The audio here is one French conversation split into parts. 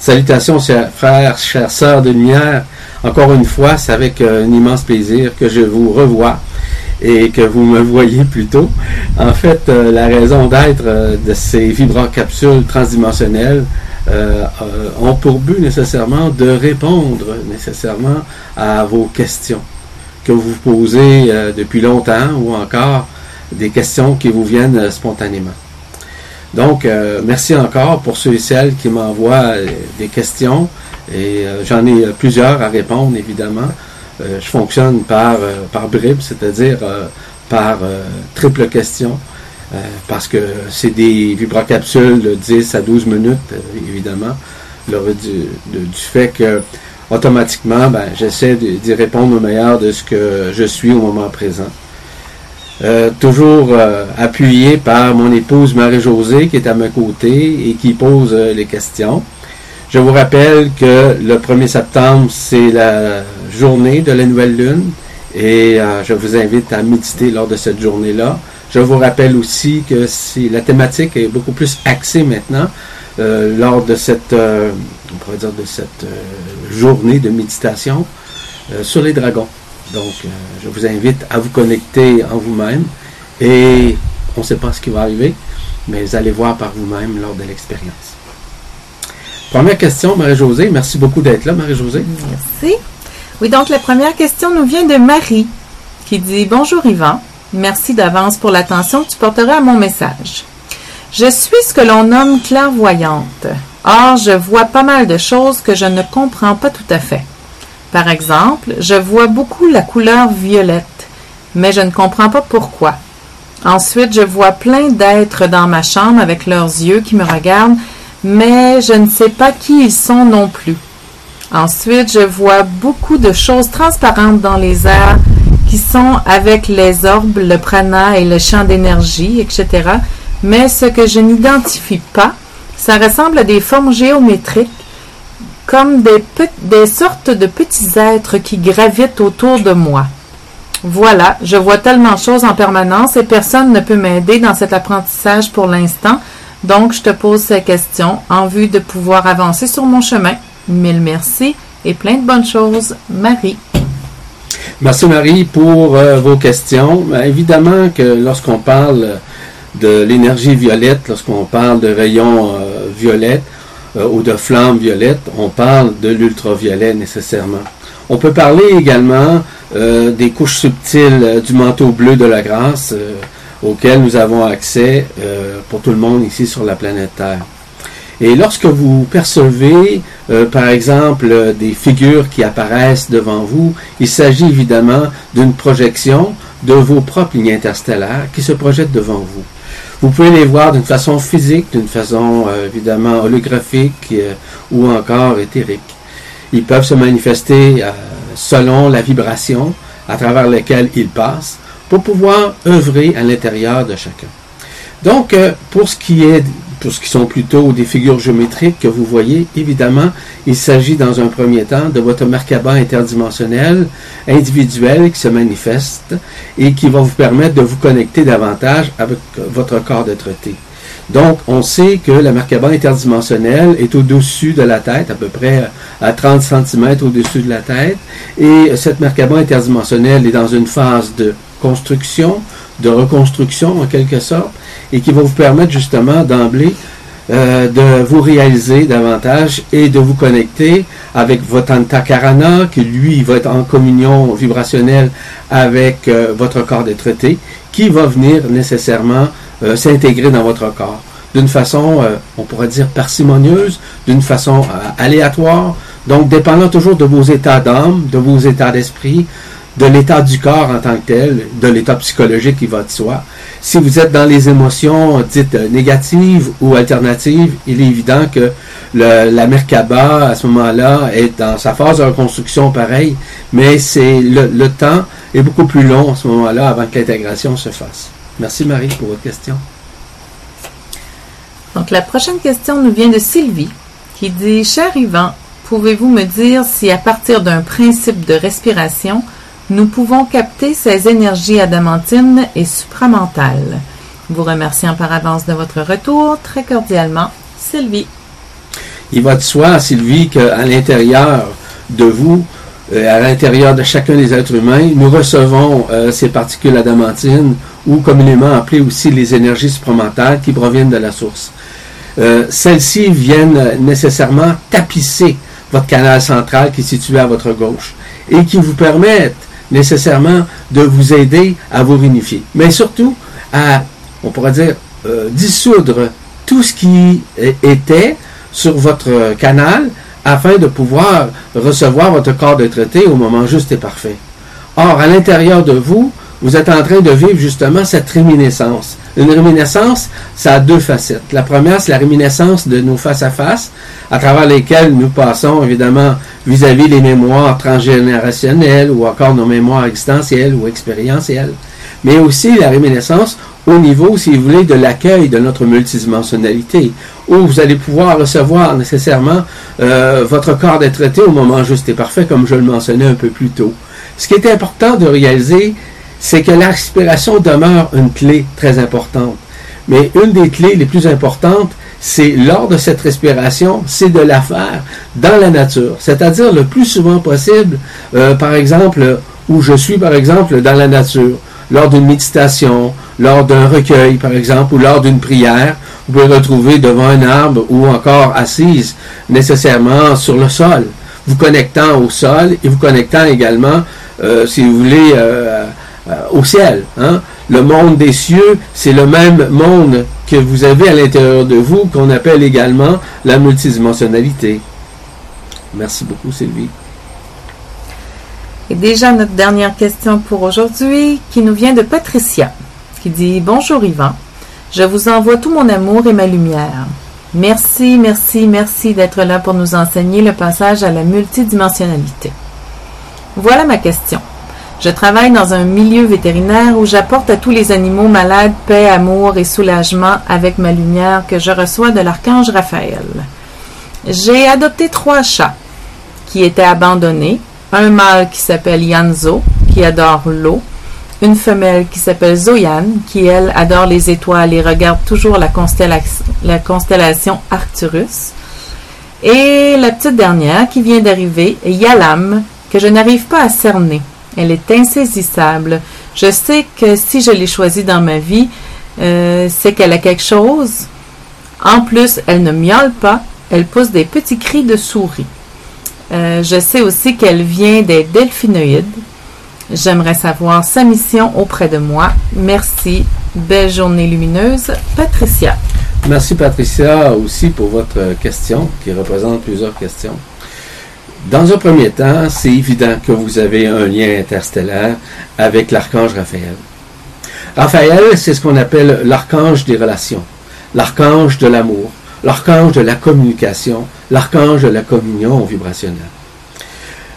Salutations, chers frères, chères sœurs de lumière. Encore une fois, c'est avec un immense plaisir que je vous revois et que vous me voyez plutôt. En fait, euh, la raison d'être euh, de ces vibrocapsules transdimensionnelles euh, ont pour but nécessairement de répondre nécessairement à vos questions que vous posez depuis longtemps ou encore des questions qui vous viennent spontanément. Donc, merci encore pour ceux et celles qui m'envoient des questions et j'en ai plusieurs à répondre évidemment. Euh, je fonctionne par, euh, par c'est-à-dire euh, par triple question, parce que c'est des vibrocapsules de 10 à 12 minutes, évidemment, du, fait que automatiquement, ben, j'essaie d'y répondre au meilleur de ce que je suis au moment présent. Toujours appuyé par mon épouse Marie-Josée qui est à mes côtés et qui pose les questions. Je vous rappelle que le 1er septembre, c'est la journée de la nouvelle lune et euh, je vous invite à méditer lors de cette journée-là. Je vous rappelle aussi que si la thématique est beaucoup plus axée maintenant euh, lors de cette, euh, on pourrait dire de cette journée de méditation sur les dragons. Donc, je vous invite à vous connecter en vous-même et on ne sait pas ce qui va arriver, mais vous allez voir par vous-même lors de l'expérience. Première question, Marie-Josée. Merci beaucoup d'être là, Marie-Josée. Merci. Oui, donc la première question nous vient de Marie, qui dit Bonjour Yvan. Merci d'avance pour l'attention que tu porteras à mon message. Je suis ce que l'on nomme clairvoyante. Or, je vois pas mal de choses que je ne comprends pas tout à fait. Par exemple, je vois beaucoup la couleur violette, mais je ne comprends pas pourquoi. Ensuite, je vois plein d'êtres dans ma chambre avec leurs yeux qui me regardent mais je ne sais pas qui ils sont non plus. Ensuite, je vois beaucoup de choses transparentes dans les airs qui sont avec les orbes, le prana et le champ d'énergie, etc. Mais ce que je n'identifie pas, ça ressemble à des formes géométriques, comme des, sortes de petits êtres qui gravitent autour de moi. Voilà, je vois tellement de choses en permanence et personne ne peut m'aider dans cet apprentissage pour l'instant. Donc, je te pose ces questions en vue de pouvoir avancer sur mon chemin. Mille merci et plein de bonnes choses. Marie. Merci Marie pour euh, vos questions. Ben, évidemment que lorsqu'on parle de l'énergie violette, lorsqu'on parle de rayons euh, violets euh, ou de flammes violettes, on parle de l'ultraviolet nécessairement. On peut parler également des couches subtiles du manteau bleu de la grâce auquel nous avons accès euh, pour tout le monde ici sur la planète Terre. Et lorsque vous percevez, euh, par exemple, des figures qui apparaissent devant vous, il s'agit évidemment d'une projection de vos propres lignes interstellaires qui se projettent devant vous. Vous pouvez les voir d'une façon physique, d'une façon euh, évidemment holographique ou encore éthérique. Ils peuvent se manifester selon la vibration à travers laquelle ils passent pour pouvoir œuvrer à l'intérieur de chacun. Donc, euh, pour ce qui est, pour ce qui sont plutôt des figures géométriques que vous voyez, évidemment, il s'agit dans un premier temps de votre Merkaba interdimensionnel individuel qui se manifeste et qui va vous permettre de vous connecter davantage avec votre corps d'être-té. Donc, on sait que la Merkaba interdimensionnelle est au-dessus de la tête, à peu près à 30 cm au-dessus de la tête, et cette Merkaba interdimensionnelle est dans une phase de construction, de reconstruction en quelque sorte, et qui va vous permettre justement d'emblée euh, de vous réaliser davantage et de vous connecter avec votre antakarana, qui lui va être en communion vibrationnelle avec euh, votre corps d'être qui va venir nécessairement euh, s'intégrer dans votre corps. D'une façon, on pourrait dire, parcimonieuse, d'une façon aléatoire, donc dépendant toujours de vos états d'âme, de vos états d'esprit, de l'état du corps en tant que tel, de l'état psychologique qui va de soi. Si vous êtes dans les émotions dites négatives ou alternatives, il est évident que la Merkaba, à ce moment-là, est dans sa phase de reconstruction pareil, mais c'est le, temps est beaucoup plus long à ce moment-là avant que l'intégration se fasse. Merci Marie pour votre question. Donc la prochaine question nous vient de Sylvie qui dit Cher Yvan, pouvez-vous me dire si à partir d'un principe de respiration, nous pouvons capter ces énergies adamantines et supramentales. Vous remerciant par avance de votre retour, très cordialement, Sylvie. Il va de soi, Sylvie, qu'à l'intérieur de vous, euh, à l'intérieur de chacun des êtres humains, nous recevons euh, ces particules adamantines, ou communément appelées aussi les énergies supramentales qui proviennent de la source. Euh, celles-ci viennent nécessairement tapisser votre canal central qui est situé à votre gauche et qui vous permettent nécessairement de vous aider à vous réunifier. Mais surtout à, on pourrait dire, dissoudre tout ce qui était sur votre canal afin de pouvoir recevoir votre corps de traité au moment juste et parfait. Or, à l'intérieur de vous, vous êtes en train de vivre justement cette réminiscence. Une réminiscence, ça a deux facettes. La première, c'est la réminiscence de nos face-à-face, -à, travers lesquelles nous passons évidemment vis-à-vis -vis les mémoires transgénérationnelles ou encore nos mémoires existentielles ou expérientielles. Mais aussi la réminiscence au niveau, si vous voulez, de l'accueil de notre multidimensionnalité, où vous allez pouvoir recevoir nécessairement euh, votre corps d'être traité au moment juste et parfait, comme je le mentionnais un peu plus tôt. Ce qui est important de réaliser, c'est que la respiration demeure une clé très importante. Mais une des clés les plus importantes, c'est lors de cette respiration, c'est de la faire dans la nature, c'est-à-dire le plus souvent possible, euh, par exemple, où je suis par exemple dans la nature, lors d'une méditation, lors d'un recueil, par exemple, ou lors d'une prière. Vous pouvez retrouver devant un arbre ou encore assise nécessairement sur le sol, vous connectant au sol et vous connectant également, euh, si vous voulez, euh, au ciel. Hein. Le monde des cieux, c'est le même monde que vous avez à l'intérieur de vous qu'on appelle également la multidimensionnalité. Merci beaucoup, Sylvie. Et déjà notre dernière question pour aujourd'hui qui nous vient de Patricia qui dit Bonjour Yvan, je vous envoie tout mon amour et ma lumière. Merci, merci, merci d'être là pour nous enseigner le passage à la multidimensionnalité. Voilà ma question. Je travaille dans un milieu vétérinaire où j'apporte à tous les animaux malades paix, amour et soulagement avec ma lumière que je reçois de l'archange Raphaël. J'ai adopté trois chats qui étaient abandonnés un mâle qui s'appelle Yanzo, qui adore l'eau, une femelle qui s'appelle Zoyan, qui elle adore les étoiles et regarde toujours la, constellation, la constellation Arcturus, et la petite dernière qui vient d'arriver, Yalam, que je n'arrive pas à cerner. Elle est insaisissable. Je sais que si je l'ai choisie dans ma vie, euh, c'est qu'elle a quelque chose. En plus, elle ne miaule pas, elle pousse des petits cris de souris. Euh, je sais aussi qu'elle vient des delphinoïdes. J'aimerais savoir sa mission auprès de moi. Merci. Belle journée lumineuse. Patricia. Merci Patricia aussi pour votre question qui représente plusieurs questions. Dans un premier temps, c'est évident que vous avez un lien interstellaire avec l'archange Raphaël. Raphaël, c'est ce qu'on appelle l'archange des relations, l'archange de l'amour, l'archange de la communication, l'archange de la communion vibrationnelle.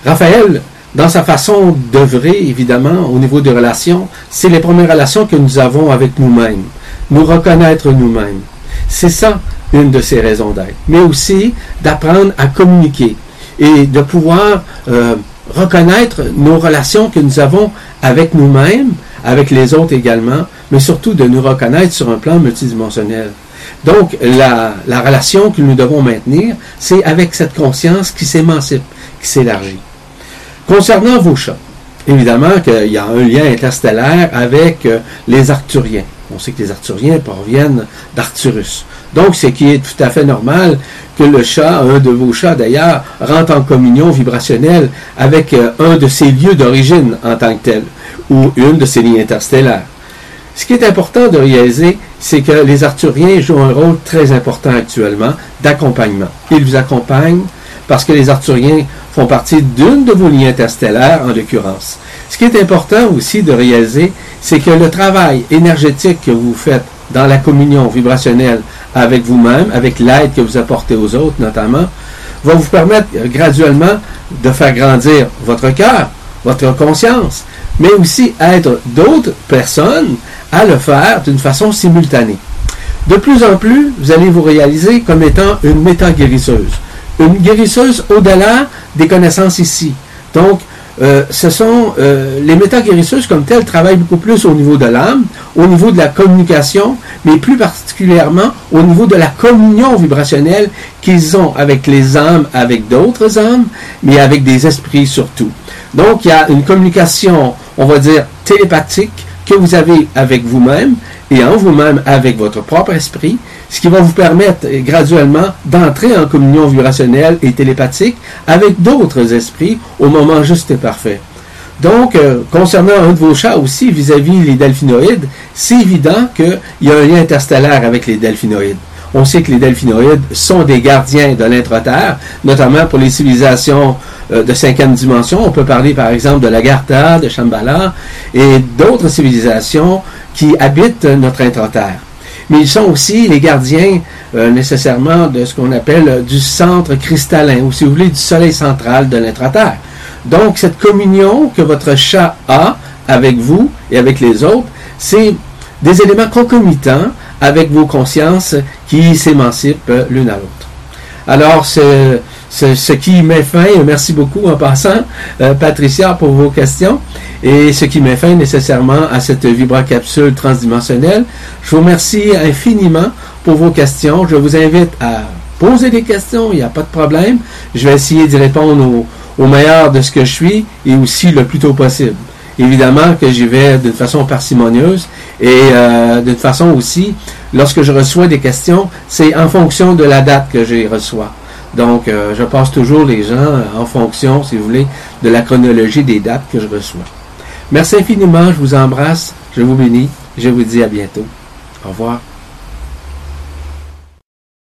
Raphaël, dans sa façon d'œuvrer, évidemment, au niveau des relations, c'est les premières relations que nous avons avec nous-mêmes, nous reconnaître nous-mêmes. C'est ça une de ses raisons d'être. Mais aussi d'apprendre à communiquer et de pouvoir euh, reconnaître nos relations que nous avons avec nous-mêmes, avec les autres également, mais surtout de nous reconnaître sur un plan multidimensionnel. Donc, la, relation que nous devons maintenir, c'est avec cette conscience qui s'émancipe, qui s'élargit. Concernant vos chats, évidemment qu'il y a un lien interstellaire avec euh, les Arcturiens. On sait que les Arcturiens proviennent d'Arcturus. Donc, ce qui est tout à fait normal que le chat, un de vos chats d'ailleurs, rentre en communion vibrationnelle avec euh, un de ses lieux d'origine en tant que tel, ou une de ses lignes interstellaires. Ce qui est important de réaliser, c'est que les Arthuriens jouent un rôle très important actuellement d'accompagnement. Ils vous accompagnent parce que les Arthuriens font partie d'une de vos lignes interstellaires, en l'occurrence. Ce qui est important aussi de réaliser, c'est que le travail énergétique que vous faites dans la communion vibrationnelle avec vous-même, avec l'aide que vous apportez aux autres notamment, va vous permettre graduellement de faire grandir votre cœur, votre conscience, mais aussi être d'autres personnes à le faire d'une façon simultanée. De plus en plus, vous allez vous réaliser comme étant une méta-guérisseuse. Une guérisseuse au-delà des connaissances ici. Donc, euh, ce sont euh, les métaguérisseuses comme telles travaillent beaucoup plus au niveau de l'âme, au niveau de la communication, mais plus particulièrement au niveau de la communion vibrationnelle qu'ils ont avec les âmes, avec d'autres âmes, mais avec des esprits surtout. Donc il y a une communication, on va dire télépathique que vous avez avec vous-même et en vous-même avec votre propre esprit, ce qui va vous permettre graduellement d'entrer en communion vibrationnelle et télépathique avec d'autres esprits au moment juste et parfait. Donc, euh, concernant un de vos chats aussi, vis-à-vis les delphinoïdes, c'est évident qu'il y a un lien interstellaire avec les delphinoïdes. On sait que les delphinoïdes sont des gardiens de l'intra-terre, notamment pour les civilisations euh, de cinquième dimension. On peut parler par exemple de l'Agartha, de Shambhala et d'autres civilisations qui habitent notre intra-terre mais ils sont aussi les gardiens euh, nécessairement de ce qu'on appelle euh, du centre cristallin, ou si vous voulez, du soleil central de l'intra-terre. Donc, cette communion que votre chat a avec vous et avec les autres, c'est des éléments concomitants avec vos consciences qui s'émancipent euh, l'une à l'autre. Alors, c'est ce, qui met fin, merci beaucoup en passant, Patricia, pour vos questions. Et ce qui met fin nécessairement à cette vibracapsule transdimensionnelle. Je vous remercie infiniment pour vos questions. Je vous invite à poser des questions, il n'y a pas de problème. Je vais essayer d'y répondre au, meilleur de ce que je suis et aussi le plus tôt possible. Évidemment que j'y vais d'une façon parcimonieuse et euh, d'une façon aussi, lorsque je reçois des questions, c'est en fonction de la date que les reçois. Donc, euh, je passe toujours les gens en fonction, si vous voulez, de la chronologie des dates que je reçois. Merci infiniment, je vous embrasse, je vous bénis, je vous dis à bientôt. Au revoir.